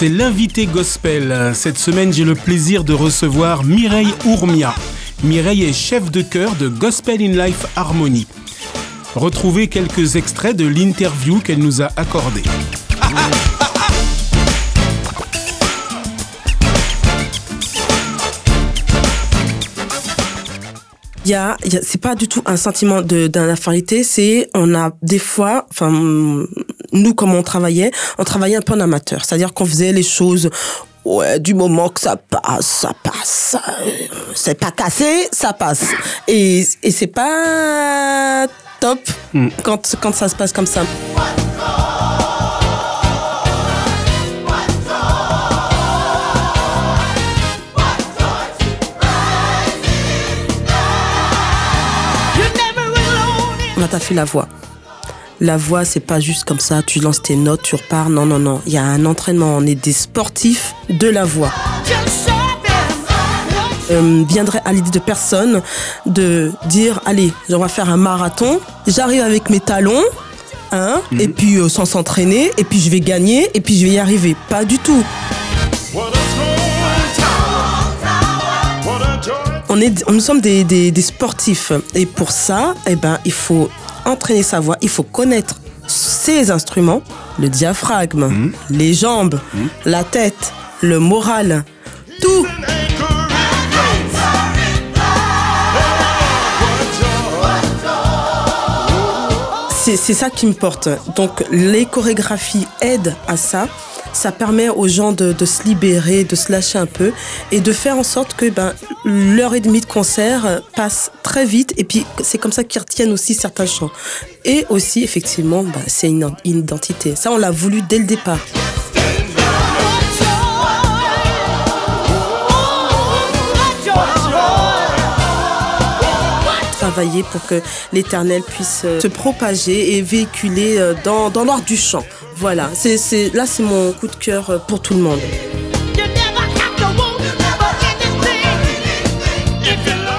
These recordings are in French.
c'est l'invité gospel. Cette semaine, j'ai le plaisir de recevoir Mireille Ourmia. Mireille est chef de chœur de Gospel in Life Harmony. Retrouvez quelques extraits de l'interview qu'elle nous a accordée. Y c'est pas du tout un sentiment de c'est on a des fois, nous comme on travaillait, on travaillait un peu en amateur, c'est-à-dire qu'on faisait les choses ouais du moment que ça passe, ça passe, c'est pas cassé, ça passe. Et et c'est pas top quand quand ça se passe comme ça. On a taffé la voix. La voix, c'est pas juste comme ça, tu lances tes notes, tu repars. Non, non, non. Il y a un entraînement. On est des sportifs de la voix. Euh, viendrait à l'idée de personne de dire allez, on va faire un marathon. J'arrive avec mes talons, hein, et puis euh, sans s'entraîner, et puis je vais gagner, et puis je vais y arriver. Pas du tout. On est, nous sommes des, des- des sportifs et pour ça, eh ben, il faut entraîner sa voix, il faut connaître ses instruments, le diaphragme, les jambes, la tête, le moral, tout. C'est c'est ça qui me porte. Donc les chorégraphies aident à ça. Ça permet aux gens de, de se libérer, de se lâcher un peu et de faire en sorte que ben, l'heure et demie de concert euh, passe très vite. Et puis c'est comme ça qu'ils retiennent aussi certains chants. Et aussi, effectivement, ben, c'est une, identité. Ça, on l'a voulu dès le départ. travailler pour que l'éternel puisse euh, se propager et véhiculer euh, dans, dans l'ordre du chant. Voilà, c'est, c'est, là c'est mon coup de cœur euh, pour tout le monde.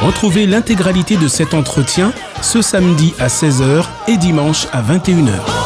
Retrouvez l'intégralité de cet entretien ce samedi à 16h et dimanche à 21h.